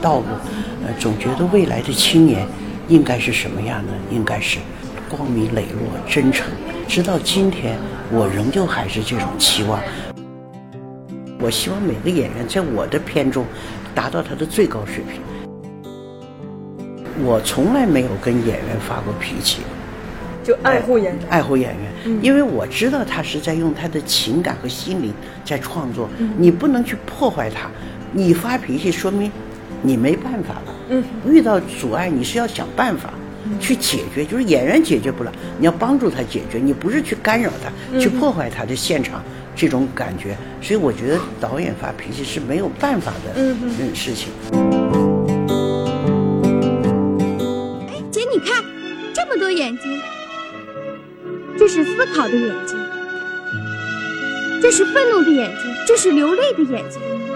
道路，呃，总觉得未来的青年应该是什么样呢？应该是光明磊落、真诚。直到今天，我仍旧还是这种期望。我希望每个演员在我的片中达到他的最高水平。我从来没有跟演员发过脾气。就爱护演员，爱护演员，因为我知道他是在用他的情感和心灵在创作，你不能去破坏他。你发脾气说明你没办法了。嗯，遇到阻碍你是要想办法去解决，就是演员解决不了，你要帮助他解决，你不是去干扰他，去破坏他的现场这种感觉。所以我觉得导演发脾气是没有办法的嗯事情。哎，姐，你看这么多眼睛。这是思考的眼睛，这是愤怒的眼睛，这是流泪的眼睛，这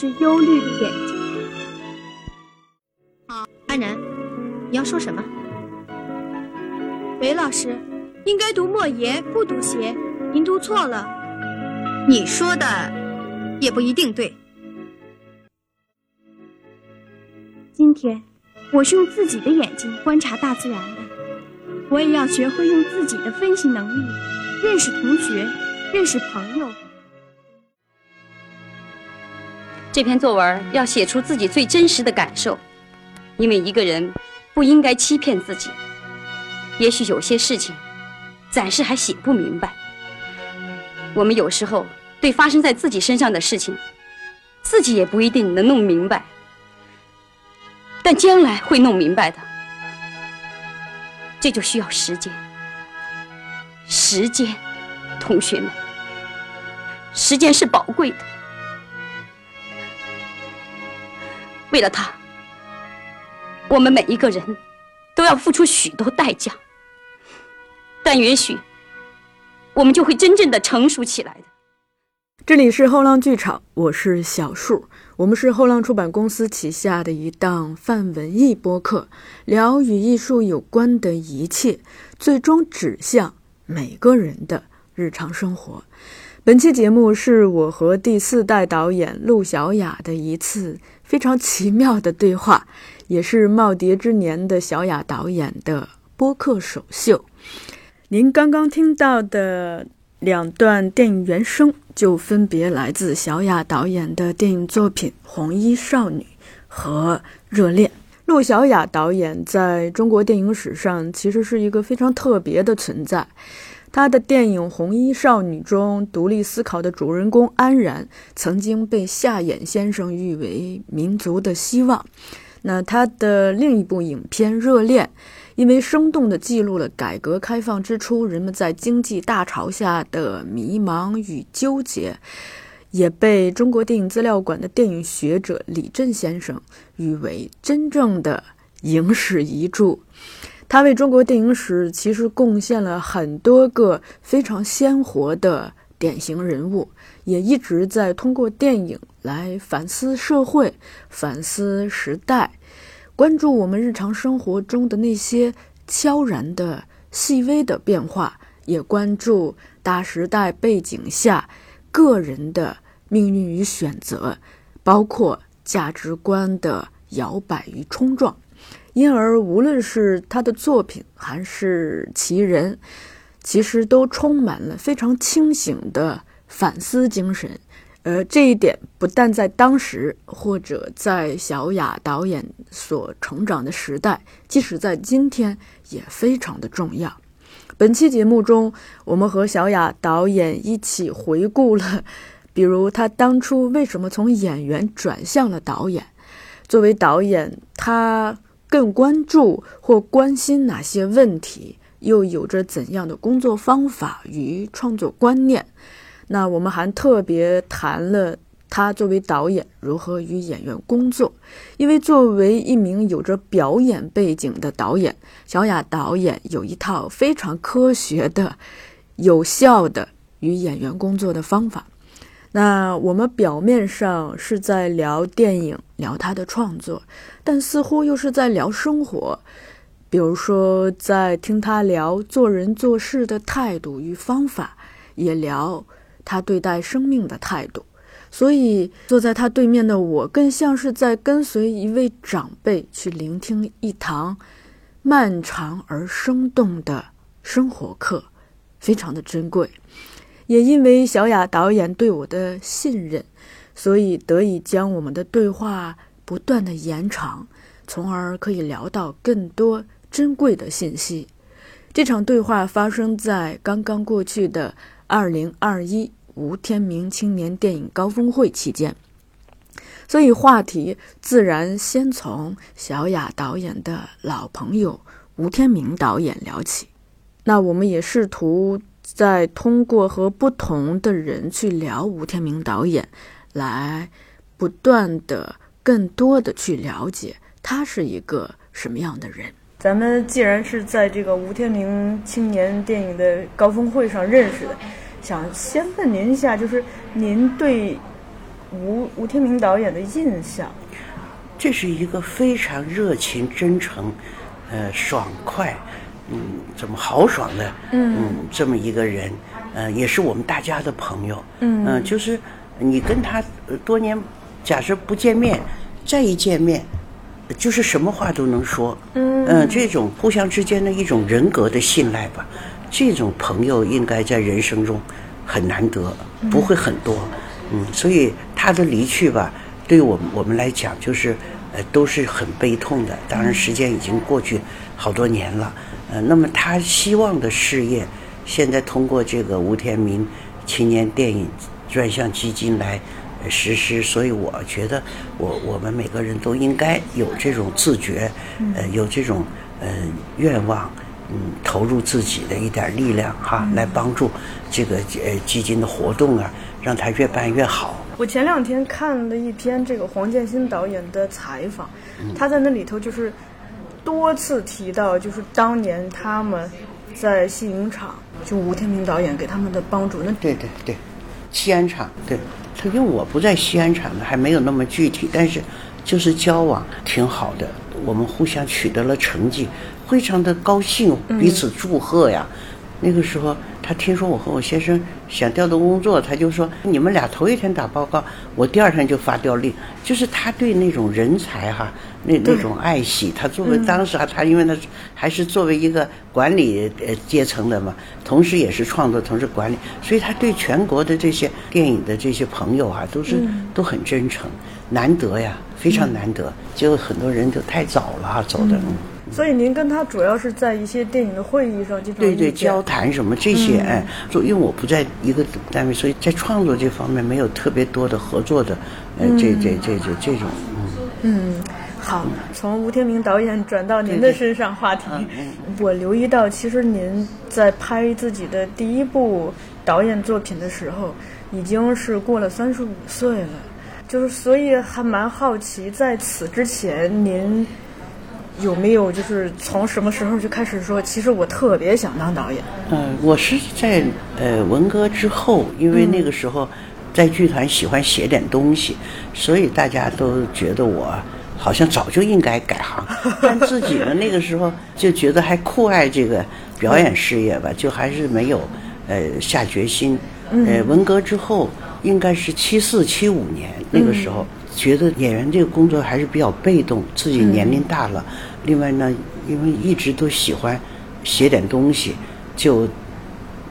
是忧虑的眼睛。好，安然，你要说什么？韦老师，应该读莫邪，不读邪，您读错了。你说的也不一定对。今天，我是用自己的眼睛观察大自然的。我也要学会用自己的分析能力认识同学，认识朋友。这篇作文要写出自己最真实的感受，因为一个人不应该欺骗自己。也许有些事情暂时还写不明白。我们有时候对发生在自己身上的事情，自己也不一定能弄明白，但将来会弄明白的。这就需要时间，时间，同学们，时间是宝贵的。为了他，我们每一个人都要付出许多代价，但也许我们就会真正的成熟起来的。这里是后浪剧场，我是小树。我们是后浪出版公司旗下的一档泛文艺播客，聊与艺术有关的一切，最终指向每个人的日常生活。本期节目是我和第四代导演陆小雅的一次非常奇妙的对话，也是耄耋之年的小雅导演的播客首秀。您刚刚听到的。两段电影原声就分别来自小雅导演的电影作品《红衣少女》和《热恋》。陆小雅导演在中国电影史上其实是一个非常特别的存在。他的电影《红衣少女》中，独立思考的主人公安然曾经被夏衍先生誉为民族的希望。那他的另一部影片《热恋》。因为生动地记录了改革开放之初人们在经济大潮下的迷茫与纠结，也被中国电影资料馆的电影学者李振先生誉为真正的影史遗著。他为中国电影史其实贡献了很多个非常鲜活的典型人物，也一直在通过电影来反思社会、反思时代。关注我们日常生活中的那些悄然的、细微的变化，也关注大时代背景下个人的命运与选择，包括价值观的摇摆与冲撞。因而，无论是他的作品还是其人，其实都充满了非常清醒的反思精神。而这一点不但在当时，或者在小雅导演所成长的时代，即使在今天也非常的重要。本期节目中，我们和小雅导演一起回顾了，比如他当初为什么从演员转向了导演，作为导演，他更关注或关心哪些问题，又有着怎样的工作方法与创作观念。那我们还特别谈了他作为导演如何与演员工作，因为作为一名有着表演背景的导演，小雅导演有一套非常科学的、有效的与演员工作的方法。那我们表面上是在聊电影、聊他的创作，但似乎又是在聊生活，比如说在听他聊做人做事的态度与方法，也聊。他对待生命的态度，所以坐在他对面的我，更像是在跟随一位长辈去聆听一堂漫长而生动的生活课，非常的珍贵。也因为小雅导演对我的信任，所以得以将我们的对话不断的延长，从而可以聊到更多珍贵的信息。这场对话发生在刚刚过去的二零二一吴天明青年电影高峰会期间，所以话题自然先从小雅导演的老朋友吴天明导演聊起。那我们也试图在通过和不同的人去聊吴天明导演，来不断的、更多的去了解他是一个什么样的人。咱们既然是在这个吴天明青年电影的高峰会上认识的，想先问您一下，就是您对吴吴天明导演的印象？这是一个非常热情、真诚，呃，爽快，嗯，怎么豪爽的，嗯，这么一个人，呃，也是我们大家的朋友，嗯，就是你跟他多年，假设不见面，再一见面。就是什么话都能说，嗯，这种互相之间的一种人格的信赖吧，这种朋友应该在人生中很难得，不会很多，嗯，所以他的离去吧，对我们我们来讲就是呃都是很悲痛的。当然时间已经过去好多年了，呃，那么他希望的事业，现在通过这个吴天明青年电影专项基金来。实施，所以我觉得，我我们每个人都应该有这种自觉，呃，有这种呃愿望，嗯，投入自己的一点力量哈，来帮助这个呃基金的活动啊，让它越办越好。我前两天看了一篇这个黄建新导演的采访，他在那里头就是多次提到，就是当年他们在戏影厂，就吴天明导演给他们的帮助。那对对对，西安厂对。因为我不在西安厂的，还没有那么具体，但是就是交往挺好的，我们互相取得了成绩，非常的高兴，彼此祝贺呀。那个时候，他听说我和我先生想调动工作，他就说：“你们俩头一天打报告，我第二天就发调令。”就是他对那种人才哈，那那种爱惜。他作为当时啊，他因为他还是作为一个管理呃阶层的嘛，同时也是创作，同时管理，所以他对全国的这些电影的这些朋友啊，都是都很真诚，难得呀，非常难得。结果很多人就太早了走的。所以您跟他主要是在一些电影的会议上经常对对交谈什么这些哎，就因为我不在一个单位，所以在创作这方面没有特别多的合作的，呃，这这这这这种嗯。嗯，好，从吴天明导演转到您的身上话题，我留意到其实您在拍自己的第一部导演作品的时候，已经是过了三十五岁了，就是所以还蛮好奇，在此之前您。有没有就是从什么时候就开始说，其实我特别想当导演？嗯，我是在呃文革之后，因为那个时候在剧团喜欢写点东西，所以大家都觉得我好像早就应该改行。但自己呢，那个时候就觉得还酷爱这个表演事业吧，就还是没有呃下决心。呃，文革之后应该是七四七五年那个时候，觉得演员这个工作还是比较被动，自己年龄大了。另外呢，因为一直都喜欢写点东西，就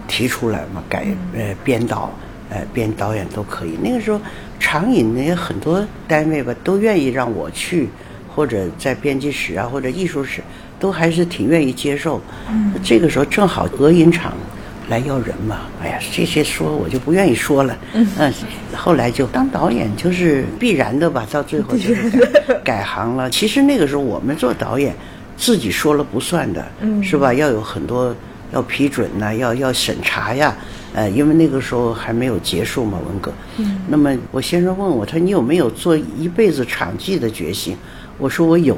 提出来嘛，改呃编导，呃编导演都可以。那个时候，长影那很多单位吧，都愿意让我去，或者在编辑室啊，或者艺术室，都还是挺愿意接受。这个时候正好俄影厂来要人嘛，哎呀，这些说我就不愿意说了。嗯，后来就当导演就是必然的吧，到最后就是 改行了。其实那个时候我们做导演，自己说了不算的，是吧？要有很多要批准呐，要要审查呀。呃，因为那个时候还没有结束嘛，文革。嗯。那么我先生问我，他说你有没有做一辈子场记的决心？我说我有，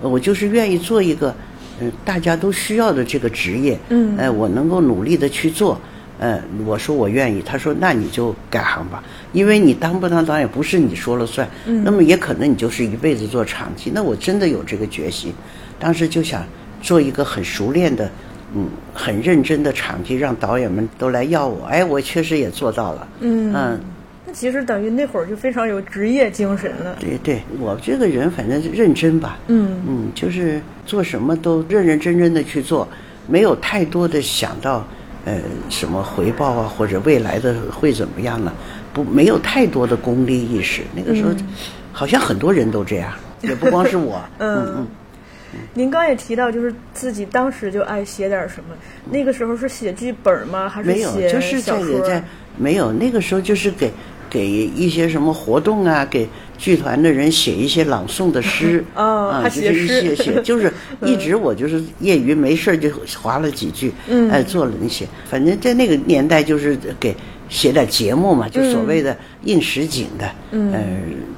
我就是愿意做一个。嗯，大家都需要的这个职业，嗯，哎，我能够努力的去做，嗯，我说我愿意，他说那你就改行吧，因为你当不当导演不是你说了算，嗯，那么也可能你就是一辈子做场记，那我真的有这个决心，当时就想做一个很熟练的，嗯，很认真的场记，让导演们都来要我，哎，我确实也做到了，嗯嗯。那其实等于那会儿就非常有职业精神了。对对，我这个人反正认真吧，嗯嗯，就是做什么都认认真真的去做，没有太多的想到，呃，什么回报啊，或者未来的会怎么样呢？不，没有太多的功利意识。那个时候，好像很多人都这样，也不光是我。嗯 嗯。您刚也提到，就是自己当时就爱写点什么。那个时候是写剧本吗？还是没有，就是在写在没有。那个时候就是给给一些什么活动啊，给剧团的人写一些朗诵的诗 哦啊，还就是一些写写，就是一直我就是业余没事就划了几句，嗯哎，做了那些。反正在那个年代就是给。写点节目嘛，就所谓的应实景的，嗯。呃，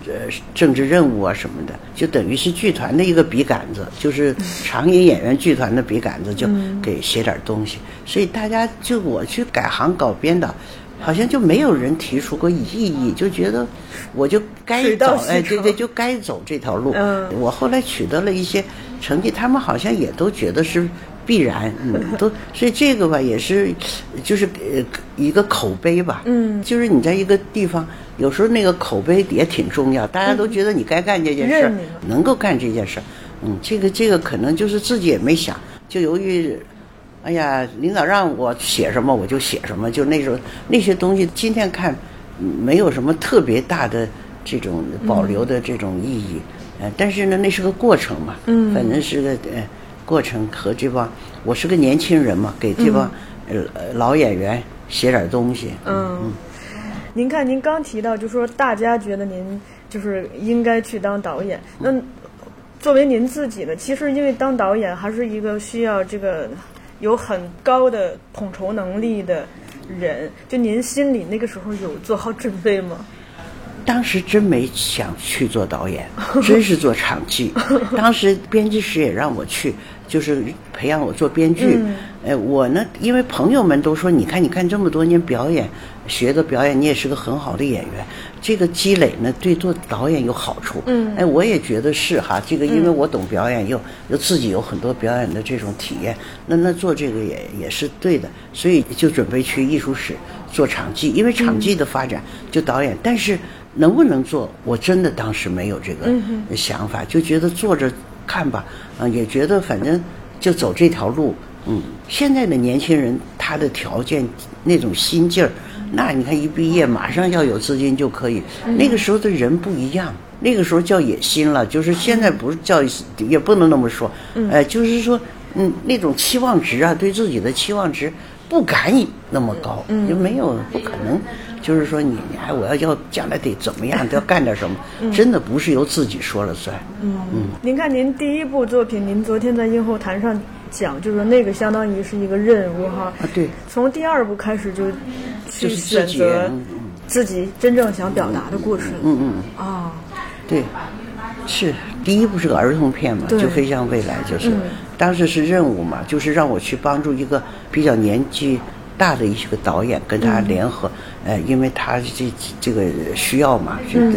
呃，政治任务啊什么的，就等于是剧团的一个笔杆子，就是长影演员剧团的笔杆子，就给写点东西。所以大家就我去改行搞编导，好像就没有人提出过异议，就觉得我就该走，哎，对对，就该走这条路。嗯。我后来取得了一些成绩，他们好像也都觉得是必然，嗯，都所以这个吧也是，就是呃一个口碑吧，嗯。就是你在一个地方，有时候那个口碑也挺重要，大家都觉得你该干这件事能够干这件事儿，嗯，这个这个可能就是自己也没想，就由于。哎呀，领导让我写什么我就写什么，就那种那些东西，今天看嗯没有什么特别大的这种保留的这种意义，呃，但是呢，那是个过程嘛，嗯。反正是个呃过程和这帮，我是个年轻人嘛，给这帮呃呃老演员写点东西，嗯，您看，您刚提到，就说大家觉得您就是应该去当导演。那作为您自己呢，其实因为当导演还是一个需要这个有很高的统筹能力的人。就您心里那个时候有做好准备吗？当时真没想去做导演，真是做场记。当时编辑室也让我去，就是培养我做编剧。呃，我呢，因为朋友们都说，你看，你看这么多年表演，学的表演，你也是个很好的演员。这个积累呢，对做导演有好处。嗯哎，我也觉得是哈。这个因为我懂表演，又又自己有很多表演的这种体验，那那做这个也也是对的。所以就准备去艺术史做场记，因为场记的发展就导演，但是。能不能做？我真的当时没有这个想法，就觉得做着看吧，啊、也觉得反正就走这条路。嗯，现在的年轻人他的条件那种心劲儿，那你看一毕业马上要有资金就可以。那个时候的人不一样，那个时候叫野心了，就是现在不是叫，也不能那么说。呃，就是说，嗯，那种期望值啊，对自己的期望值不敢那么高，就没有不可能。就是说你，你还我要要将来得怎么样，都要干点什么，真的不是由自己说了算。嗯，嗯您看您第一部作品，您昨天在映后谈上讲，就是说那个相当于是一个任务哈。啊，对，从第二部开始就去选择嗯自己真正想表达的故事。嗯嗯，啊，对，是第一部是个儿童片嘛，就飞向未来，就是、嗯当时是任务嘛，就是让我去帮助一个比较年纪大的一些个导演跟他联合，呃，因为他这这个需要嘛，这个。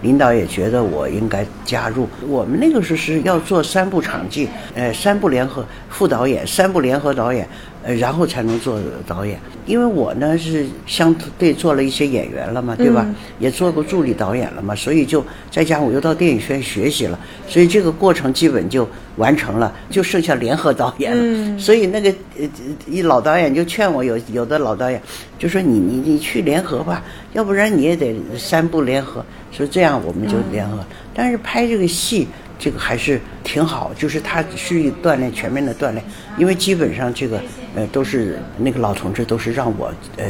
领导也觉得我应该加入。我们那个时候是要做三部场记，呃，三部联合副导演，三部联合导演，呃，然后才能做导演。因为我呢是相对做了一些演员了嘛，对吧？也做过助理导演了嘛，所以就再加上我又到电影学院学习了，所以这个过程基本就完成了，就剩下联合导演了。所以那个呃一老导演就劝我，有有的老导演就说你你你去联合吧，要不然你也得三部联合。所以这样我们就联合。但是拍这个戏，这个还是挺好，就是它是一锻炼全面的锻炼，因为基本上这个呃都是那个老同志都是让我呃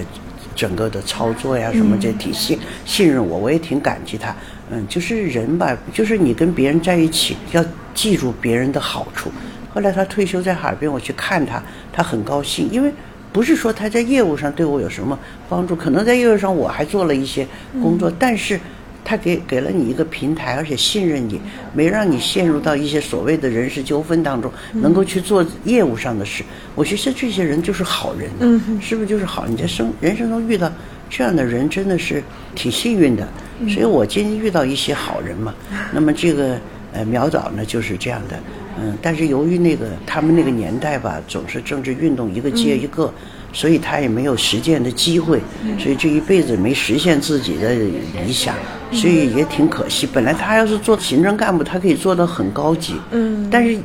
整个的操作呀什么这体系信任我，我也挺感激他。嗯，就是人吧，就是你跟别人在一起要记住别人的好处。后来他退休在哈尔滨，我去看他，他很高兴，因为。不是说他在业务上对我有什么帮助，可能在业务上我还做了一些工作，但是他给给了你一个平台，而且信任你，没让你陷入到一些所谓的人事纠纷当中，能够去做业务上的事。我觉得这些人就是好人，嗯，是不是就是好？你在生人生中遇到这样的人，真的是挺幸运的。所以我今天遇到一些好人嘛，那么这个呃苗导呢就是这样的。嗯，但是由于那个他们那个年代吧，总是政治运动一个接一个，所以他也没有实践的机会，所以这一辈子没实现自己的理想，所以也挺可惜。本来他要是做行政干部，他可以做到很高级，嗯，但是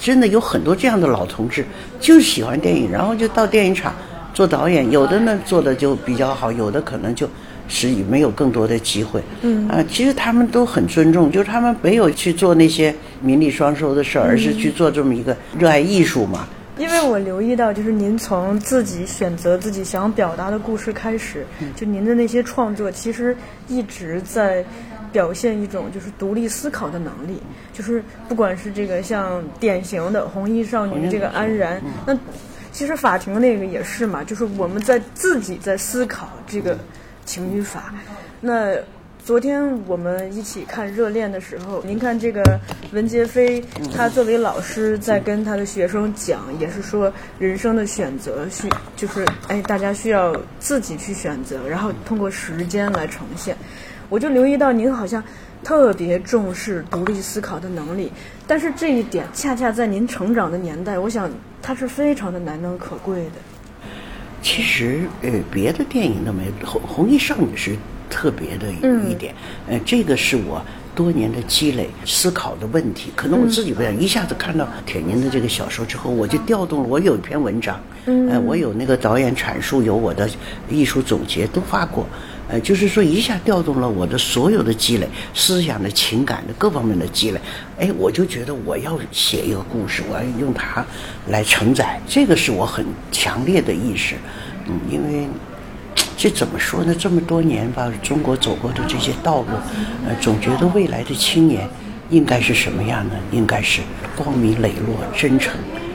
真的有很多这样的老同志，就是喜欢电影，然后就到电影厂做导演，有的呢做的就比较好，有的可能就。是没有更多的机会，嗯啊，其实他们都很尊重，就是他们没有去做那些名利双收的事儿，而是去做这么一个热爱艺术嘛。因为我留意到，就是您从自己选择自己想表达的故事开始，就您的那些创作，其实一直在表现一种就是独立思考的能力。就是不管是这个像典型的红衣少女这个安然，那其实法庭那个也是嘛，就是我们在自己在思考这个。情与法，那昨天我们一起看《热恋》的时候，您看这个文杰飞，他作为老师在跟他的学生讲，也是说人生的选择需就是哎，大家需要自己去选择，然后通过时间来呈现。我就留意到您好像特别重视独立思考的能力，但是这一点恰恰在您成长的年代，我想它是非常的难能可贵的。其实，呃，别的电影都没《红红衣少女》是特别的一点，呃，这个是我多年的积累思考的问题。可能我自己不想一下子看到铁凝的这个小说之后，我就调动了。我有一篇文章，呃，我有那个导演阐述，有我的艺术总结都发过，呃，就是说一下调动了我的所有的积累、思想的情感的各方面的积累。哎，我就觉得我要写一个故事，我要用它来承载，这个是我很强烈的意识。嗯，因为这怎么说呢？这么多年吧，中国走过的这些道路，呃，总觉得未来的青年应该是什么样呢？应该是光明磊落、真诚，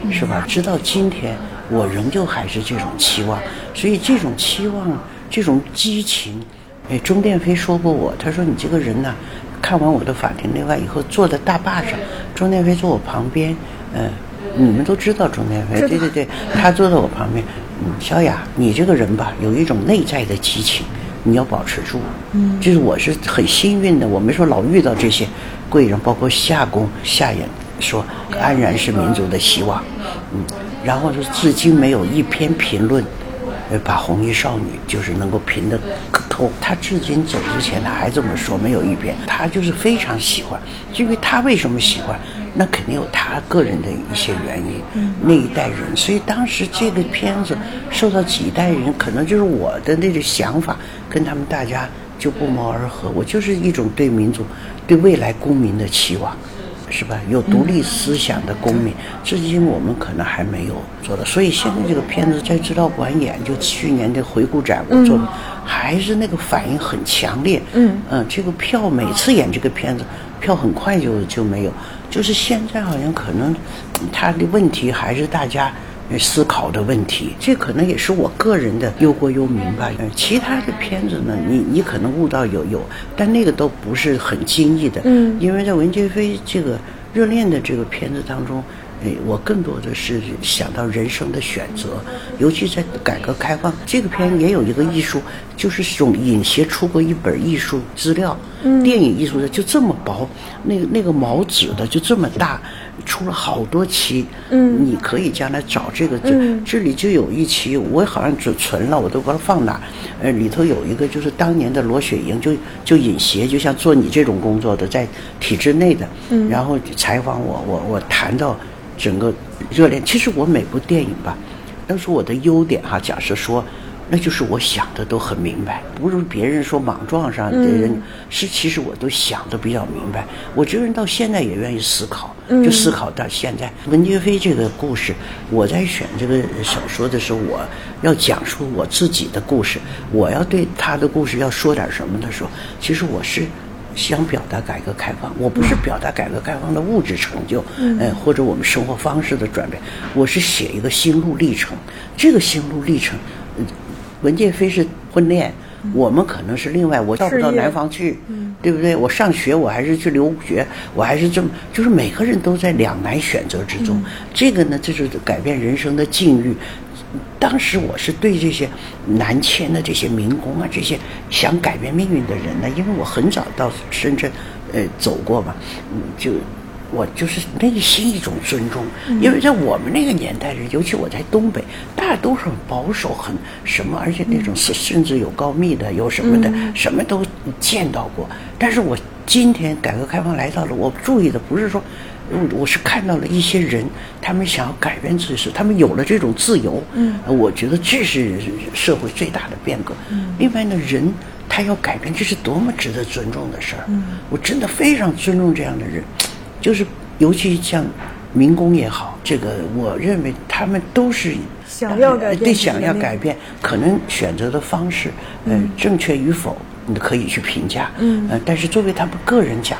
是吧？直到今天，我仍旧还是这种期望。所以这种期望、这种激情，哎，钟殿飞说过我，他说你这个人呢，看完我的《法庭内外》以后，坐在大坝上，钟殿飞坐我旁边，嗯。你们都知道钟殿飞，对对对，他坐在我旁边。嗯，小雅，你这个人吧，有一种内在的激情，你要保持住。嗯，就是我是很幸运的，我没说老遇到这些贵人，包括夏公夏衍说安然是民族的希望。嗯，然后说至今没有一篇评论，呃，把红衣少女就是能够评得可透。他至今走之前他还这么说，没有一篇。他就是非常喜欢，因为他为什么喜欢？那肯定有他个人的一些原因，那一代人，所以当时这个片子受到几代人，可能就是我的那个想法跟他们大家就不谋而合。我就是一种对民族、对未来公民的期望，是吧？有独立思想的公民，至今我们可能还没有做到。所以现在这个片子在指导馆演，就去年的回顾展我做，还是那个反应很强烈。嗯嗯，这个票每次演这个片子，票很快就就没有。就是现在好像可能，他的问题还是大家思考的问题，这可能也是我个人的忧国忧民吧。嗯其他的片子呢，你你可能悟到有有，但那个都不是很惊异的。嗯，因为在文杰飞这个热恋的这个片子当中。我更多的是想到人生的选择，尤其在改革开放这个片也有一个艺术，就是种引协出过一本艺术资料，电影艺术的就这么薄，那个那个毛纸的就这么大，出了好多期，嗯，你可以将来找这个，这这里就有一期，我好像只存了，我都不知道放哪，呃，里头有一个就是当年的罗雪莹，就就引协，就像做你这种工作的，在体制内的，嗯，然后采访我，我我谈到。整个热恋，其实我每部电影吧，都是我的优点哈。假设说，那就是我想的都很明白，不是别人说莽撞上的人是，其实我都想的比较明白。我这个人到现在也愿意思考，就思考到现在。文杰飞这个故事，我在选这个小说的时候，我要讲述我自己的故事，我要对他的故事要说点什么的时候，其实我是。想表达改革开放，我不是表达改革开放的物质成就，呃，或者我们生活方式的转变，我是写一个心路历程。这个心路历程，文建飞是婚恋，我们可能是另外，我到不到南方去，对不对？我上学，我还是去留学，我还是这么，就是每个人都在两难选择之中。这个呢，这就是改变人生的境遇。当时我是对这些南迁的这些民工啊，这些想改变命运的人呢，因为我很早到深圳，呃，走过嘛，嗯，就我就是内心一种尊重，因为在我们那个年代人，尤其我在东北，大家都是很保守，很什么，而且那种甚甚至有告密的，有什么的，什么都见到过。但是我今天改革开放来到了，我注意的不是说，我我是看到了一些人，他们想要改变自己，他们有了这种自由，嗯，我觉得这是社会最大的变革。嗯，另外呢，人他要改变，这是多么值得尊重的事儿。嗯，我真的非常尊重这样的人。就是，尤其像民工也好，这个我认为他们都是想要改变，对想要改变，可能选择的方式，嗯，正确与否，你可以去评价，嗯，呃，但是作为他们个人讲，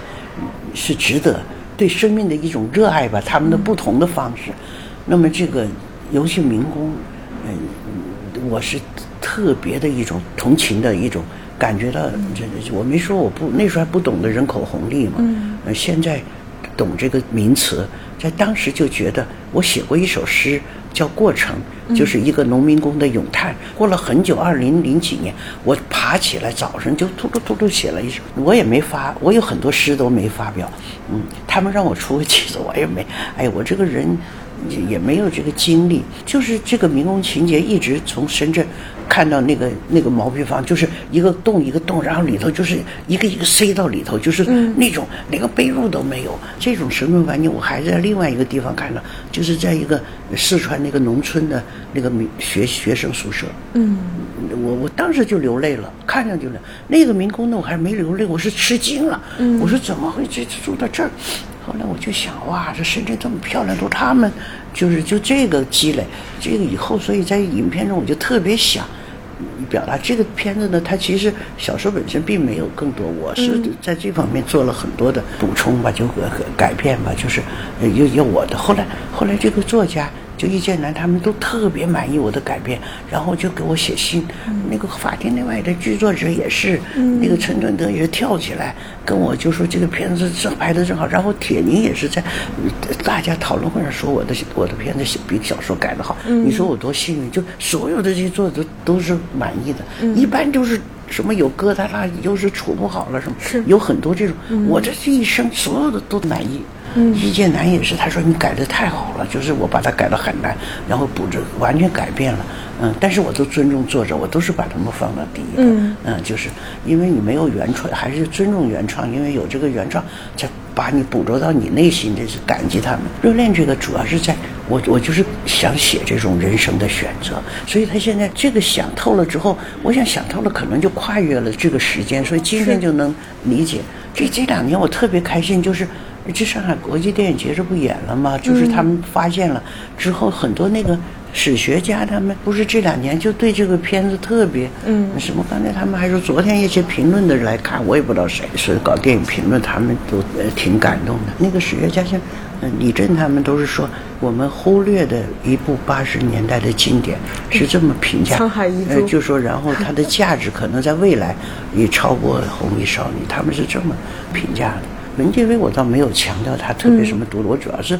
是值得对生命的一种热爱吧，他们的不同的方式。那么这个尤其民工，嗯，我是特别的一种同情的一种感觉到，这我没说我不那时候还不懂得人口红利嘛，嗯，呃，现在。懂这个名词，在当时就觉得我写过一首诗，叫《过程》，就是一个农民工的咏叹。过了很久，二零零几年，我爬起来早上就突突突突写了一首，我也没发，我有很多诗都没发表。嗯，他们让我出个曲子，我也没。哎，我这个人。也也没有这个精力，就是这个民工情节一直从深圳看到那个那个毛坯房，就是一个洞一个洞，然后里头就是一个一个塞到里头，就是那种连个被褥都没有。这种生存环境，我还在另外一个地方看到，就是在一个四川那个农村的那个民学学生宿舍。嗯，我我当时就流泪了，看上去了。那个民工呢，我还没流泪，我是吃惊了。嗯，我说怎么会这住到这儿？后来我就想，哇，这深圳这么漂亮，都他们，就是就这个积累，这个以后，所以在影片中我就特别想表达这个片子呢。它其实小说本身并没有更多，我是在这方面做了很多的补充吧，就改改变吧，就是有有我的。后来后来这个作家。就易建南他们都特别满意我的改编，然后就给我写信。那个法庭内外的剧作者也是，那个陈春德也是跳起来跟我就说这个片子正拍的正好。然后铁凝也是在大家讨论会上说我的我的片子比小说改的好。你说我多幸运，就所有的这些作者都是满意的。一般就是什么有疙瘩啦，又是处不好了什么，有很多这种。我这这一生所有的都满意。易建南也是，他说你改的太好了，就是我把它改的很难，然后补着完全改变了，嗯，但是我都尊重作者，我都是把他们放到第一嗯，嗯，就是因为你没有原创，还是尊重原创，因为有这个原创才把你捕捉到你内心，这是感激他们。热恋这个主要是在我，我就是想写这种人生的选择，所以他现在这个想透了之后，我想想透了，可能就跨越了这个时间，所以今天就能理解。这这两年我特别开心，就是。这上海国际电影节这不演了吗？就是他们发现了之后，很多那个史学家他们不是这两年就对这个片子特别嗯什么？刚才他们还说，昨天一些评论的人来看，我也不知道谁是搞电影评论，他们都呃挺感动的。那个史学家像李振他们都是说，我们忽略的一部八十年代的经典是这么评价，呃，就说然后它的价值可能在未来也超过《红衣少女》，他们是这么评价的。文建威，我倒没有强调他特别什么独，我主要是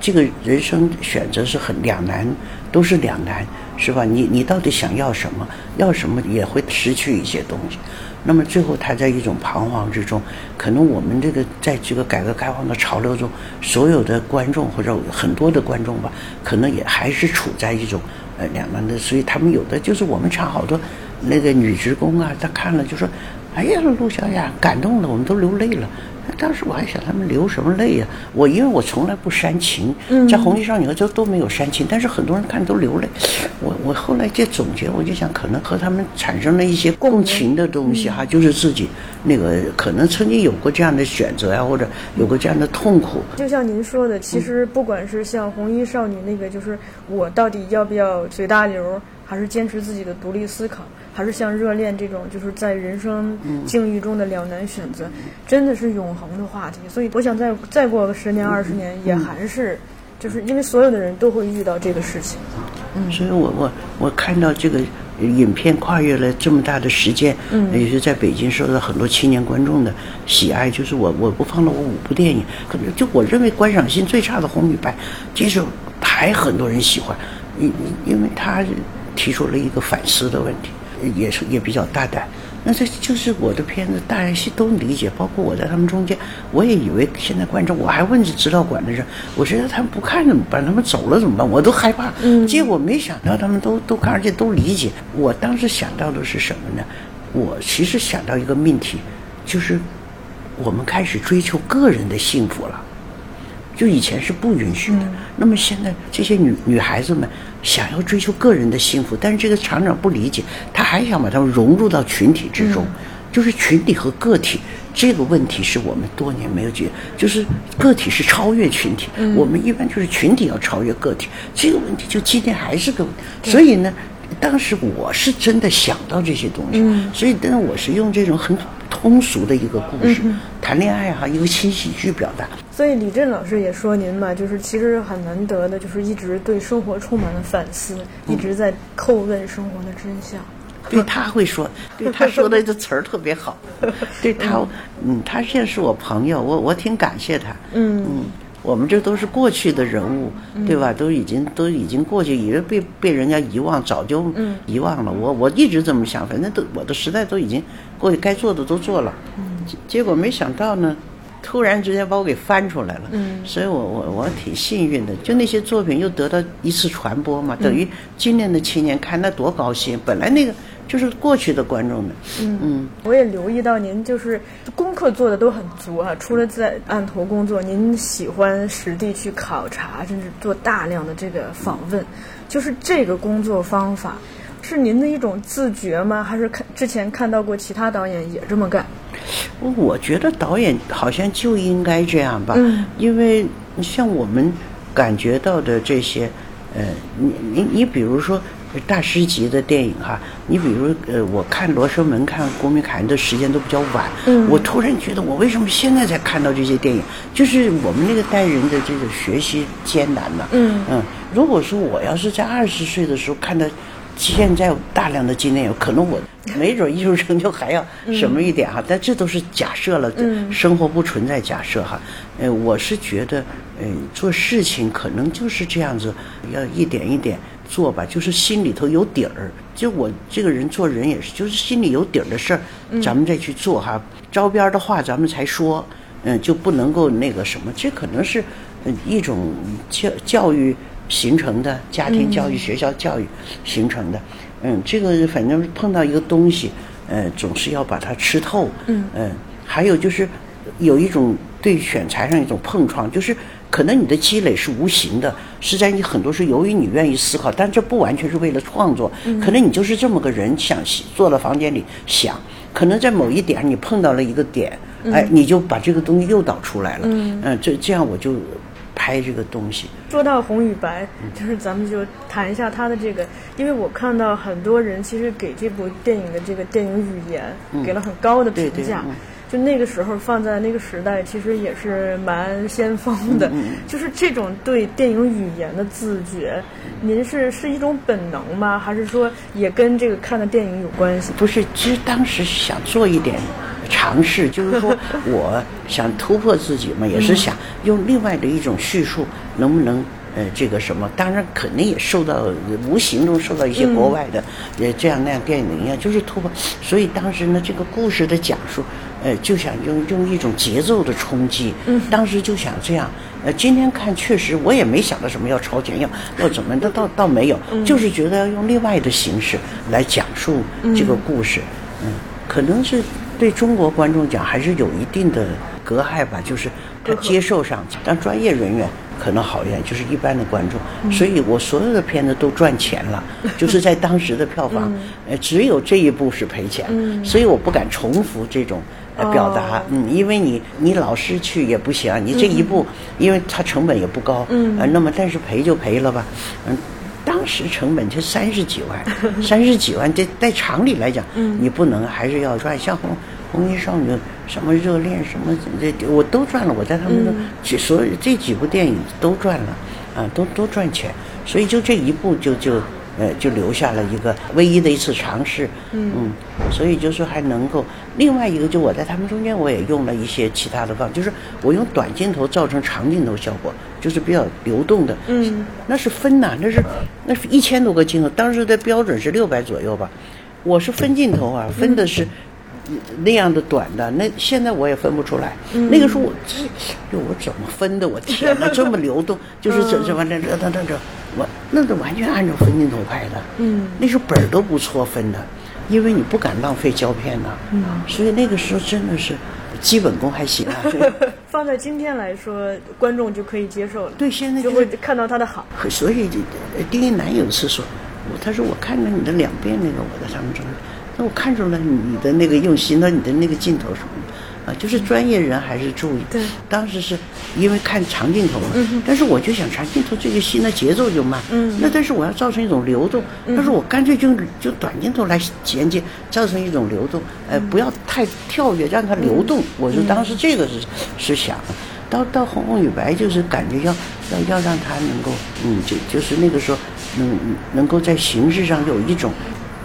这个人生选择是很两难，都是两难，是吧？你你到底想要什么？要什么也会失去一些东西。那么最后他在一种彷徨之中，可能我们这个在这个改革开放的潮流中，所有的观众或者很多的观众吧，可能也还是处在一种呃两难的，所以他们有的就是我们厂好多那个女职工啊，她看了就说：“哎呀，陆小雅感动了，我们都流泪了。”当时我还想他们流什么泪呀？我因为我从来不煽情，在《红衣少女》和这都没有煽情，但是很多人看都流泪。我我后来就总结，我就想可能和他们产生了一些共情的东西哈，就是自己那个可能曾经有过这样的选择呀，或者有过这样的痛苦。就像您说的，其实不管是像《红衣少女》那个，就是我到底要不要随大流，还是坚持自己的独立思考。还是像热恋这种，就是在人生境遇中的两难选择，真的是永恒的话题。所以，我想再再过个十年二十年，也还是，就是因为所有的人都会遇到这个事情。嗯，所以我我我看到这个影片跨越了这么大的时间，嗯，也是在北京受到很多青年观众的喜爱。就是我我播放了我五部电影，可能就我认为观赏性最差的《红与白》，其实还很多人喜欢，因因为他提出了一个反思的问题。也是也比较大胆，那这就是我的片子，大家戏都理解，包括我在他们中间，我也以为现在观众，我还问指导管的人，我觉得他们不看怎么办？他们走了怎么办？我都害怕。嗯，结果没想到他们都都看，而且都理解。我当时想到的是什么呢？我其实想到一个命题，就是我们开始追求个人的幸福了。就以前是不允许的，那么现在这些女女孩子们想要追求个人的幸福，但是这个厂长不理解，他还想把他们融入到群体之中，就是群体和个体这个问题是我们多年没有解决，就是个体是超越群体，我们一般就是群体要超越个体，这个问题就今天还是个问题，所以呢，当时我是真的想到这些东西，所以但是我是用这种很。通俗的一个故事，谈恋爱哈，一个轻喜剧表达。所以李振老师也说您嘛，就是其实很难得的，就是一直对生活充满了反思，一直在叩问生活的真相。对他会说，对他说的这词儿特别好。对他，嗯，他现在是我朋友，我我挺感谢他。嗯嗯。我们这都是过去的人物，对吧？都已经都已经过去，以为被被人家遗忘，早就遗忘了。我我一直这么想，反正都我的时代都已经过去，该做的都做了。结果没想到呢，突然之间把我给翻出来了。所以我我我挺幸运的，就那些作品又得到一次传播嘛，等于今年的青年看那多高兴。本来那个。就是过去的观众们，嗯嗯，我也留意到您就是功课做的都很足啊。除了在案头工作，您喜欢实地去考察，甚至做大量的这个访问。就是这个工作方法，是您的一种自觉吗？还是看之前看到过其他导演也这么干？我觉得导演好像就应该这样吧，因为像我们感觉到的这些，呃，你你你比如说。大师级的电影哈，你比如呃，我看《罗生门》、看《公民凯恩》的时间都比较晚。嗯。我突然觉得，我为什么现在才看到这些电影？就是我们那个代人的这个学习艰难呢。嗯。嗯，如果说我要是在二十岁的时候看到现在大量的经典，可能我 没准艺术成就还要什么一点哈。但这都是假设了，生活不存在假设哈。呃，我是觉得，嗯，做事情可能就是这样子，要一点一点。做吧，就是心里头有底儿。就我这个人做人也是，就是心里有底儿的事儿，咱们再去做哈。招边的话咱们才说，嗯，就不能够那个什么。这可能是一种教教育形成的，家庭教育、学校教育形成的。嗯，这个反正碰到一个东西，呃，总是要把它吃透。嗯嗯，还有就是有一种对选材上一种碰撞，就是。可能你的积累是无形的，是在你很多是由于你愿意思考，但这不完全是为了创作。可能你就是这么个人，想坐到房间里想，可能在某一点你碰到了一个点，哎，你就把这个东西诱导出来了。嗯，这这样我就拍这个东西。说到红与白，就是咱们就谈一下他的这个，因为我看到很多人其实给这部电影的这个电影语言给了很高的评价。就那个时候放在那个时代，其实也是蛮先锋的。就是这种对电影语言的自觉，您是是一种本能吗？还是说也跟这个看的电影有关系？不是，其实当时想做一点尝试，就是说 我想突破自己嘛，也是想用另外的一种叙述，能不能？呃，这个什么，当然肯定也受到无形中受到一些国外的呃这样那样电影的影响，就是突破。所以当时呢，这个故事的讲述，呃，就想用用一种节奏的冲击。嗯。当时就想这样。呃，今天看确实我也没想到什么要超前，要要怎么的，倒倒没有，就是觉得要用另外的形式来讲述这个故事。嗯。可能是对中国观众讲还是有一定的隔阂吧，就是他接受上，但专业人员。可能好一点，就是一般的观众，所以我所有的片子都赚钱了，就是在当时的票房，呃，只有这一部是赔钱，所以我不敢重复这种表达，嗯，因为你你老师去也不行，你这一步，因为它成本也不高，嗯，那么但是赔就赔了吧，嗯，当时成本就三十几万，三十几万，这在厂里来讲，嗯。你不能还是要赚，像红红衣少女。什么热恋什么这我都赚了，我在他们的几所有这几部电影都赚了，啊，都都赚钱，所以就这一部就就呃就留下了一个唯一的一次尝试，嗯，所以就说还能够另外一个就我在他们中间我也用了一些其他的方，就是我用短镜头造成长镜头效果，就是比较流动的，嗯，那是分呐，那是那是一千多个镜头，当时的标准是六百左右吧，我是分镜头啊，分的是。那样的短的，那现在我也分不出来。那个时候我这，哟我怎么分的？我天哪，这么流动，就是这这完这这这这，我那都完全按照分镜头拍的。嗯，那时候本儿都不错分的，因为你不敢浪费胶片呐。嗯，所以那个时候真的是基本功还行啊。放在今天来说，观众就可以接受了。对，现在就会看到他的好。所以丁一男有一次说，他说我看了你的两遍那个我的长征。那我看出来你的那个用心，那你的那个镜头什么的，啊，就是专业人还是注意。对，当时是因为看长镜头嘛，但是我就想长镜头这个戏，那节奏就慢。嗯。那但是我要造成一种流动，但是我干脆就就短镜头来衔接，造成一种流动，呃，不要太跳跃，让它流动。我就当时这个是是想，到到红红与白就是感觉要要要让它能够，嗯，就就是那个时候能能够在形式上有一种。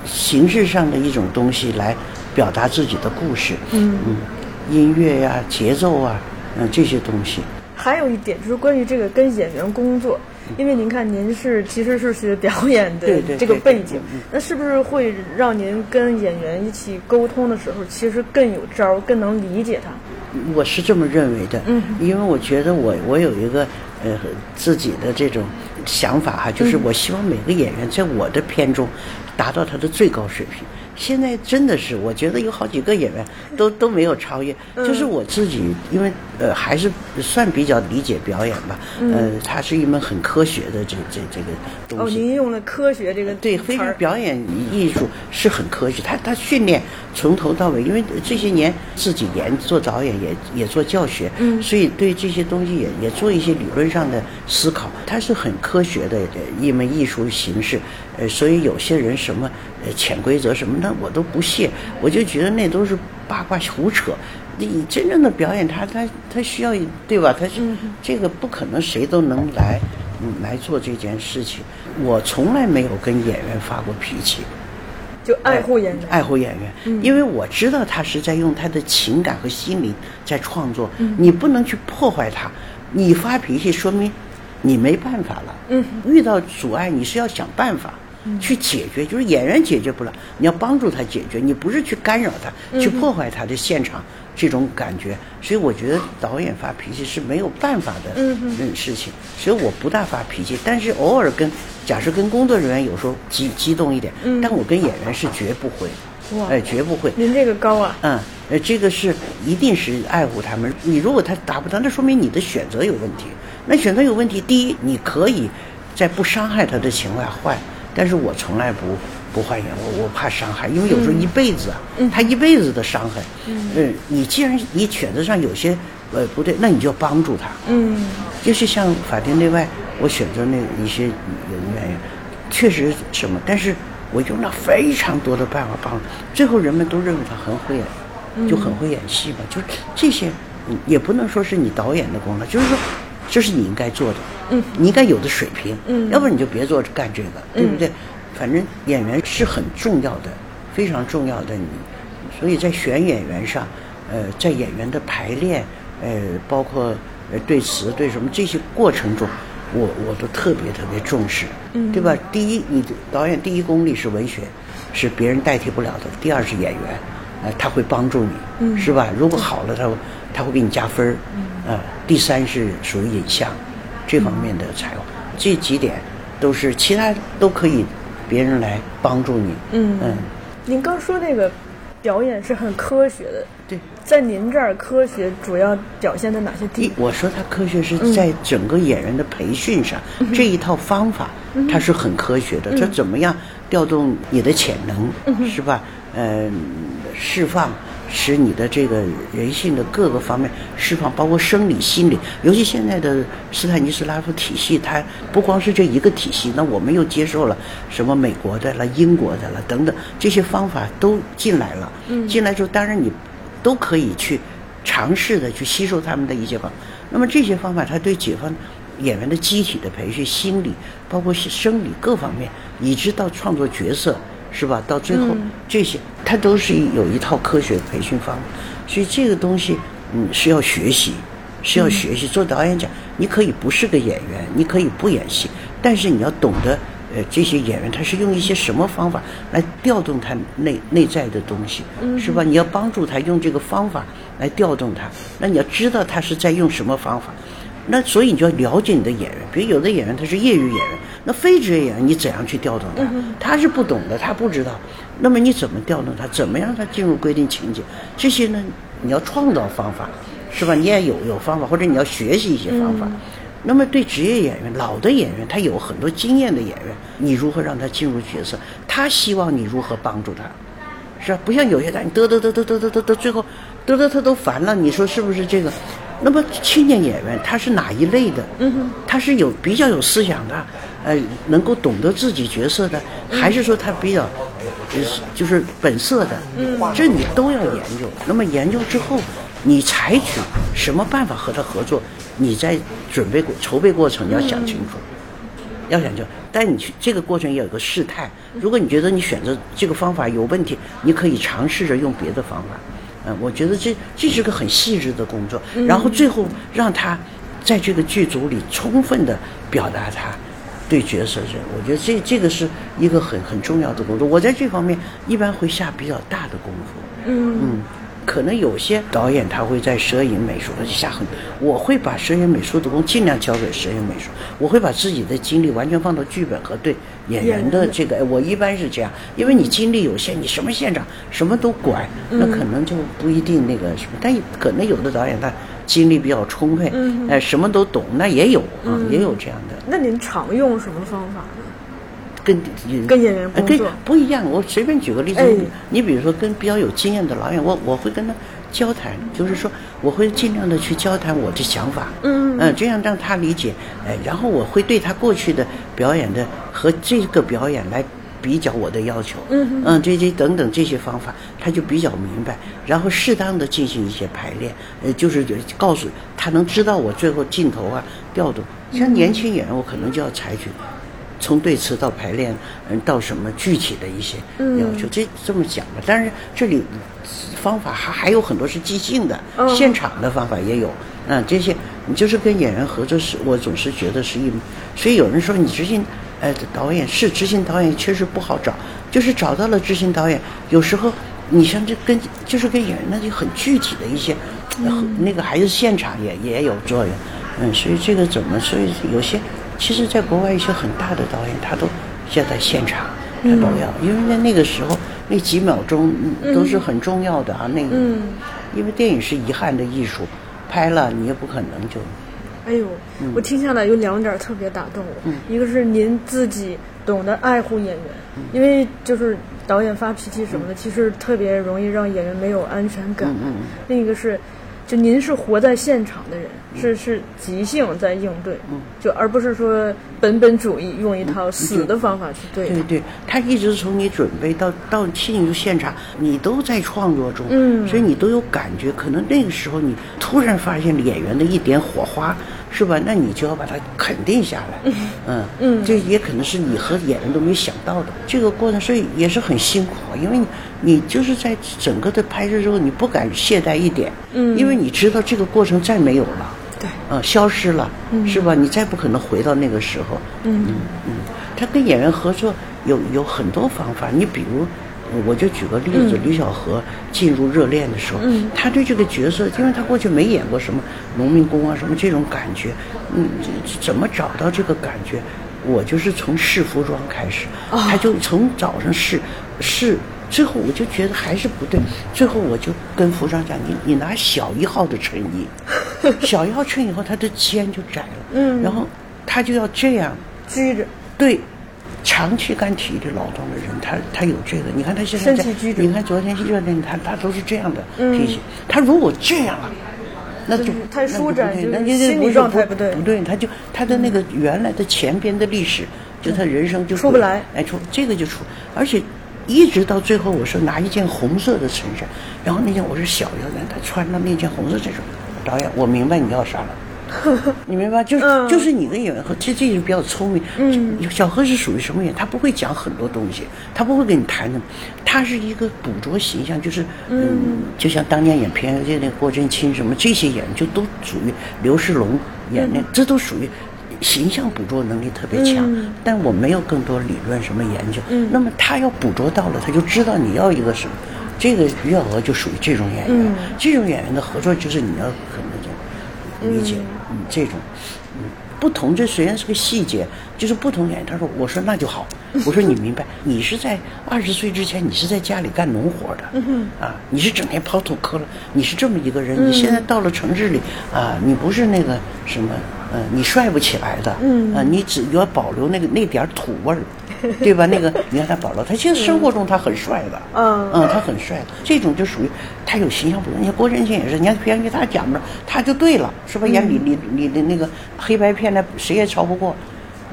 形式上的一种东西来表达自己的故事，嗯嗯，音乐呀、节奏啊，嗯这些东西。还有一点就是关于这个跟演员工作，因为您看您是其实是学表演的这个背景，那是不是会让您跟演员一起沟通的时候，其实更有招，更能理解他？我是这么认为的，嗯，因为我觉得我我有一个呃自己的这种想法哈，就是我希望每个演员在我的片中。达到他的最高水平。现在真的是，我觉得有好几个演员都都没有超越。就是我自己，因为呃还是算比较理解表演吧。呃，它是一门很科学的这这这个东西。哦，您用了科学这个对，非常表演艺术是很科学。他他训练从头到尾，因为这些年自己研做导演也也做教学，所以对这些东西也也做一些理论上的思考。它是很科学的一门艺术形式。呃，所以有些人什么呃潜规则什么的，我都不屑，我就觉得那都是八卦胡扯。你真正的表演，他他他需要对吧？他是这个不可能谁都能来来做这件事情。我从来没有跟演员发过脾气，就爱护演员，爱护演员，因为我知道他是在用他的情感和心灵在创作，你不能去破坏他。你发脾气说明你没办法了。嗯，遇到阻碍你是要想办法。去解决，就是演员解决不了，你要帮助他解决，你不是去干扰他，去破坏他的现场这种感觉。所以我觉得导演发脾气是没有办法的嗯事情，所以我不大发脾气，但是偶尔跟，假设跟工作人员有时候激激动一点，但我跟演员是绝不会，哎，绝不会。您这个高啊？嗯，呃，这个是一定是爱护他们。你如果他达不到，那说明你的选择有问题。那选择有问题，第一，你可以在不伤害他的情况下换。但是我从来不不换演，我我怕伤害，因为有时候一辈子啊，他一辈子的伤害。嗯，你既然你选择上有些呃不对，那你就要帮助他。嗯，就是像法庭内外，我选择那一些人员，确实什么，但是我用了非常多的办法帮，最后人们都认为他很会演，就很会演戏嘛。就这些，也不能说是你导演的功劳，就是说。这是你应该做的，嗯，你应该有的水平，嗯，要不然你就别做干这个，对不对？反正演员是很重要的，非常重要的，你，所以在选演员上，呃，在演员的排练，呃，包括呃对词对什么这些过程中，我我都特别特别重视，嗯，对吧？第一，你的导演第一功力是文学，是别人代替不了的；第二是演员，呃，他会帮助你，嗯，是吧？如果好了，他。他会给你加分儿，呃，第三是属于影像这方面的才华，这几点都是其他都可以别人来帮助你。嗯。嗯，您刚说那个表演是很科学的，对，在您这儿科学主要表现在哪些地？我说它科学是在整个演员的培训上，这一套方法它是很科学的，这怎么样调动你的潜能，是吧？嗯，释放。使你的这个人性的各个方面释放，包括生理、心理，尤其现在的斯坦尼斯拉夫体系，它不光是这一个体系，那我们又接受了什么美国的了、英国的了等等，这些方法都进来了。进来之后，当然你都可以去尝试的去吸收他们的一些方法。那么这些方法，它对解放演员的机体的培训、心理，包括生理各方面，以及到创作角色。是吧？到最后，这些它都是有一套科学培训方法，所以这个东西，嗯，是要学习，是要学习。做导演讲，你可以不是个演员，你可以不演戏，但是你要懂得呃这些演员他是用一些什么方法来调动他内内在的东西，是吧？你要帮助他用这个方法来调动他，那你要知道他是在用什么方法。那所以你就要了解你的演员，比如有的演员他是业余演员，那非职业演员你怎样去调动他？他是不懂的，他不知道。那么你怎么调动他？怎么让他进入规定情节？这些呢，你要创造方法是吧？你也有有方法，或者你要学习一些方法。那么对职业演员、老的演员，他有很多经验的演员，你如何让他进入角色？他希望你如何帮助他？是吧，不像有些他嘚嘚嘚嘚嘚嘚嘚，最后嘚嘚他都烦了。你说是不是这个？那么青年演员他是哪一类的？嗯他是有比较有思想的，呃，能够懂得自己角色的，还是说他比较，就是就是本色的？嗯，这你都要研究。那么研究之后，你采取什么办法和他合作？你在准备过筹备过程要想清楚，要想清楚。但你去这个过程也有个试探。如果你觉得你选择这个方法有问题，你可以尝试着用别的方法。嗯，我觉得这这是个很细致的工作，然后最后让他在这个剧组里充分的表达他对角色这，我觉得这这个是一个很很重要的工作。我在这方面一般会下比较大的功夫。嗯嗯。可能有些导演他会在摄影美术下很，我会把摄影美术的工尽量交给摄影美术，我会把自己的精力完全放到剧本和对演员的这个，我一般是这样，因为你精力有限，你什么现场什么都管，那可能就不一定那个什么，但可能有的导演他精力比较充沛，哎，什么都懂，那也有啊，也有这样的。那您常用什么方法呢？跟跟演员工作。不一样，我随便举个例子，你比如说跟比较有经验的老演，我我会跟他交谈，就是说我会尽量的去交谈我的想法，嗯嗯，这样让他理解，哎，然后我会对他过去的表演的和这个表演来比较我的要求，嗯嗯，这些等等这些方法，他就比较明白，然后适当的进行一些排练，呃，就是告诉他能知道我最后镜头啊调度，像年轻演员，我可能就要采取。从对词到排练，嗯，到什么具体的一些要求，这这么讲吧。但是这里方法还还有很多是即兴的，现场的方法也有。嗯，这些你就是跟演员合作时，我总是觉得是一。所以有人说你执行，呃，导演是执行导演确实不好找，就是找到了执行导演，有时候你像这跟就是跟演员那就很具体的一些，那个还是现场也也有作用。嗯，所以这个怎么？所以有些。其实，在国外一些很大的导演，他都现在现场他都要，因为在那个时候那几秒钟都是很重要的啊。那个，因为电影是遗憾的艺术，拍了你也不可能就。哎呦，我听下来有两点特别打动我，一个是您自己懂得爱护演员，因为就是导演发脾气什么的，其实特别容易让演员没有安全感。另一个是。就您是活在现场的人，是是即兴在应对，就而不是说本本主义用一套死的方法去对。对对，他一直从你准备到到进入现场，你都在创作中，嗯，所以你都有感觉。可能那个时候你突然发现演员的一点火花。是吧？那你就要把它肯定下来，嗯嗯，这也可能是你和演员都没想到的这个过程，所以也是很辛苦，因为你就是在整个的拍摄之后，你不敢懈怠一点，嗯，因为你知道这个过程再没有了，对，嗯，消失了，是吧？你再不可能回到那个时候，嗯嗯嗯，他跟演员合作有有很多方法，你比如。我就举个例子，李小河进入热恋的时候，他对这个角色，因为他过去没演过什么农民工啊，什么这种感觉，嗯，怎么找到这个感觉？我就是从试服装开始，他就从早上试试，最后我就觉得还是不对，最后我就跟服装讲，你你拿小一号的衬衣，小一号衬以后，他的肩就窄了，嗯，然后他就要这样拘着，对。长期干体力劳动的人，他他有这个。你看他现在在，你看昨天热恋，他他都是这样的脾气。他如果这样了，那就太舒展，那就心理状态不对。不对，他就他的那个原来的前边的历史，就他人生就出不来。哎，出这个就出，而且一直到最后，我说拿一件红色的衬衫，然后那件我是小腰的，他穿了那件红色衬衫，导演，我明白你要啥了。你明白，就是就是你的演员和这这人比较聪明。嗯，小何是属于什么演？他不会讲很多东西，他不会跟你谈的，他是一个捕捉形象，就是嗯，就像当年演《偏见》那郭振清什么这些演员，就都属于刘世龙演的，这都属于形象捕捉能力特别强，嗯。但我没有更多理论什么研究。嗯。那么他要捕捉到了，他就知道你要一个什么。这个于小娥就属于这种演员，嗯。这种演员的合作就是你要很那种理解，嗯，这种，嗯，不同这虽然是个细节，就是不同原因。他说，我说那就好，我说你明白，你是在二十岁之前，你是在家里干农活的，嗯啊，你是整天刨土坷了，你是这么一个人，你现在到了城市里啊，你不是那个什么，呃，你帅不起来的，嗯啊，你只要保留那个那点土味儿，对吧？那个 你看他保罗，他其实生活中他很帅的，嗯嗯，他很帅的，这种就属于他有形象捕捉。你看郭振清也是，你看偏于他讲的，他就对了，是吧？演李李李的那个黑白片呢，谁也超不过。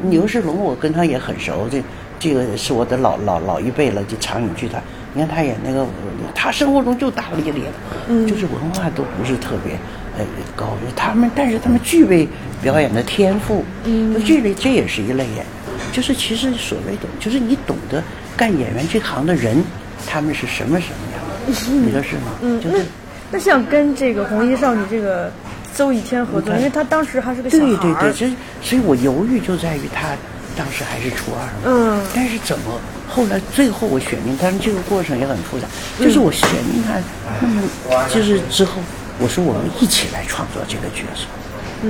牛世龙，我跟他也很熟，这这个是我的老老老一辈了，就长影剧团。你看他演那个，他生活中就大咧咧的，嗯就是文化都不是特别呃高。他们但是他们具备表演的天赋，嗯，这类这也是一类演员。就是其实所谓的，就是你懂得干演员这行的人，他们是什么什么样的，你说是吗？嗯，就是那像跟这个红衣少女这个邹以天合作，因为他当时还是个小孩对对对对，这所以我犹豫就在于他当时还是初二嘛，嗯但是怎么后来最后我选定，但是这个过程也很复杂，就是我选定他，那么就是之后我说我们一起来创作这个角色。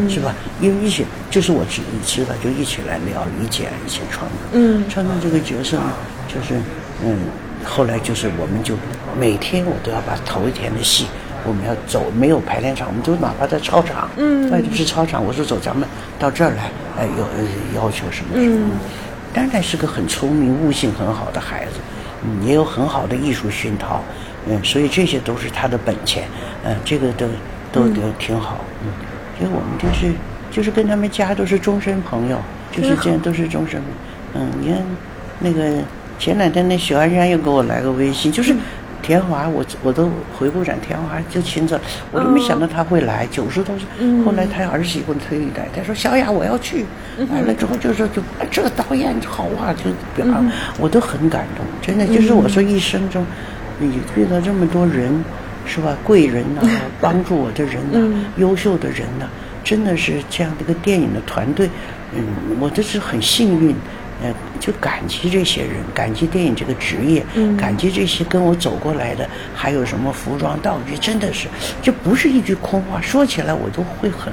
是吧？因为一起就是我知知道，就一起来聊、理解、一起创作。嗯创造这个角色呢，就是嗯，后来就是我们就每天我都要把头一天的戏，我们要走，没有排练场，我们就哪怕在操场，嗯外头是操场，我说走，咱们到这儿来，哎，有呃要求什么什么。当然是个很聪明、悟性很好的孩子，嗯，也有很好的艺术熏陶，嗯，所以这些都是他的本钱，嗯，这个都都都挺好，嗯，所以我们就是就是跟他们家都是终身朋友，就是这样都是终身朋友，嗯，你看那个前两天那许鞍山又给我来个微信，就是。田华，我我都回顾展，田华就亲自，我都没想到他会来，九十多岁。后来他儿媳妇推一来，他说：“小雅，我要去。”来了之后就说：“就啊这个导演好啊，就表扬，我都很感动，真的就是我说一生中，你遇到这么多人，是吧？贵人呐、帮助我的人呐、优秀的人呐、真的是这样的一个电影的团队，嗯，我这是很幸运。呃，就感激这些人，感激电影这个职业，感激这些跟我走过来的，还有什么服装道具，真的是，这不是一句空话，说起来我都会很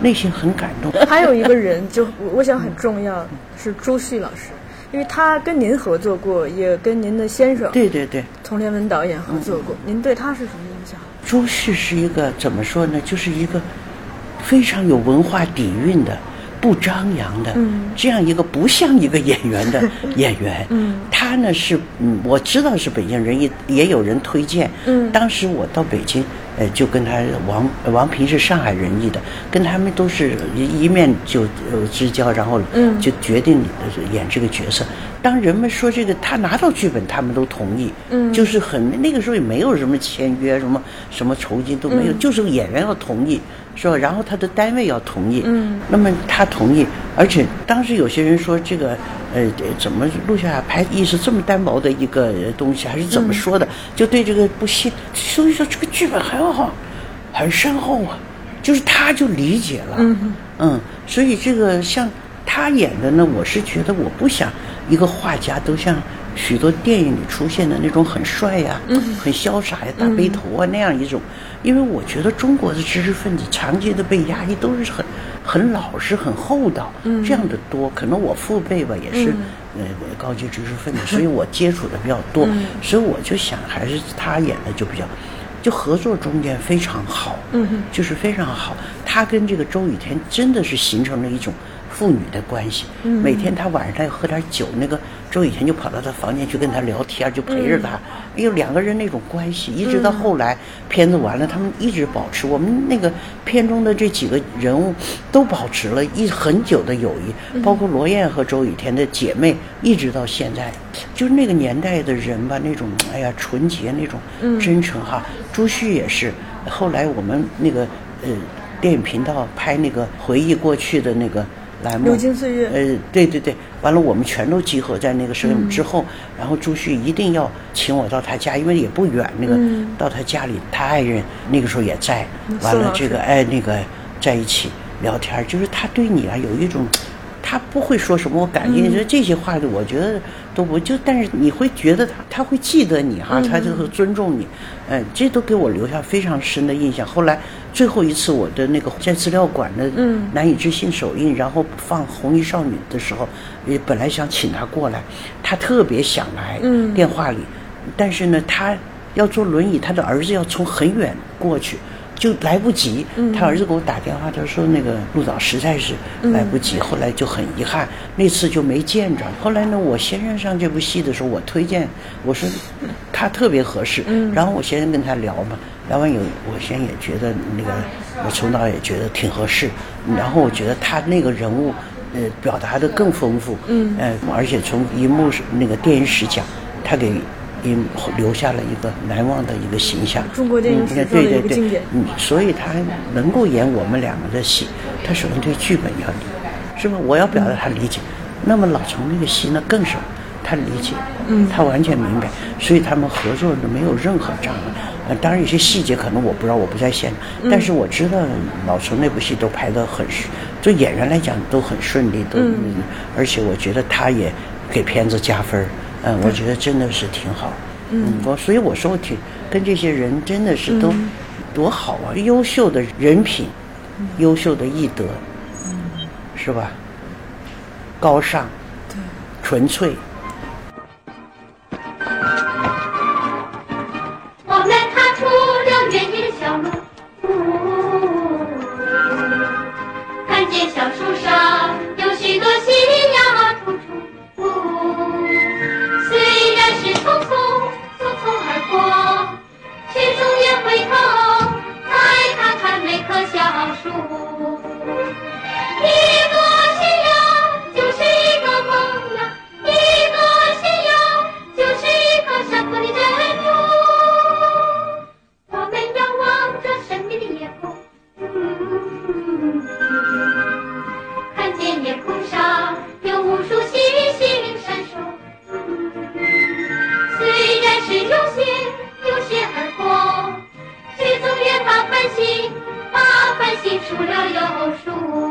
内心很感动。还有一个人，就我我想很重要，是朱旭老师，因为他跟您合作过，也跟您的先生对对对，丛连文导演合作过。您对他是什么印象？朱旭是一个怎么说呢？就是一个非常有文化底蕴的。不张扬的，这样一个不像一个演员的 演员，他呢是，嗯，我知道是北京人，也也有人推荐。当时我到北京，呃，就跟他王王平是上海人艺的，跟他们都是一一面就呃之交，然后就决定演这个角色。当人们说这个他拿到剧本，他们都同意，就是很那个时候也没有什么签约，什么什么酬金都没有，就是演员要同意。是吧？然后他的单位要同意，嗯，那么他同意，而且当时有些人说这个，呃，怎么录下来拍意识这么单薄的一个东西，还是怎么说的？就对这个不信，所以说这个剧本很好，很深厚啊，就是他就理解了，嗯嗯，所以这个像他演的呢，我是觉得我不想一个画家都像。许多电影里出现的那种很帅呀、很潇洒呀、大背头啊那样一种，因为我觉得中国的知识分子长期的被压抑，都是很很老实、很厚道，这样的多。可能我父辈吧也是呃高级知识分子，所以我接触的比较多，所以我就想还是他演的就比较，就合作中间非常好，嗯就是非常好。他跟这个周雨天真的是形成了一种。父女的关系，每天他晚上他要喝点酒，那个周以前就跑到他房间去跟他聊天，就陪着他。哎呦，两个人那种关系，一直到后来片子完了，他们一直保持。我们那个片中的这几个人物都保持了一很久的友谊，包括罗燕和周雨田的姐妹，一直到现在，就是那个年代的人吧，那种哎呀纯洁那种真诚哈。朱旭也是，后来我们那个呃电影频道拍那个回忆过去的那个。栏目流金岁月，呃，对对对，完了我们全都集合在那个摄影之后，然后朱旭一定要请我到他家，因为也不远，那个、到他家里，他爱人那个时候也在，完了这个哎那个在一起，聊天儿，就是他对你啊有一种，他不会说什么我感激你，说这些话我觉得都不就，但是你会觉得他他会记得你哈，他就是尊重你，嗯，这都给我留下非常深的印象。后来最后一次我的那个在资料馆的难以置信首映，然后放《红衣少女》的时候，也本来想请她过来，她特别想来，电话里，但是呢，她要坐轮椅，她的儿子要从很远过去。就来不及，他儿子给我打电话，他说那个陆导实在是来不及，后来就很遗憾，那次就没见着。后来呢，我先生上这部戏的时候，我推荐我说他特别合适，然后我先生跟他聊嘛，聊完以后，我先也觉得那个我从导也觉得挺合适，然后我觉得他那个人物呃表达的更丰富，嗯，呃，而且从荧幕那个电影史讲，他给。也留下了一个难忘的一个形象。中国电影史上的一个经典。嗯，所以他能够演我们两个的戏，他首先对剧本要理，是吧？我要表达他理解。那么老陈那个戏呢更是，他理解，嗯，他完全明白，所以他们合作的没有任何障碍。呃，当然有些细节可能我不知道，我不在现场，但是我知道老陈那部戏都拍得很顺，就演员来讲都很顺利，都，而且我觉得他也给片子加分儿。嗯，我觉得真的是挺好。嗯，我所以我说我挺跟这些人真的是都多好啊，优秀的人品，优秀的艺德，嗯，是吧？高尚，对，纯粹。有血，有血很多，却从远方奔袭，把烦心数了又数。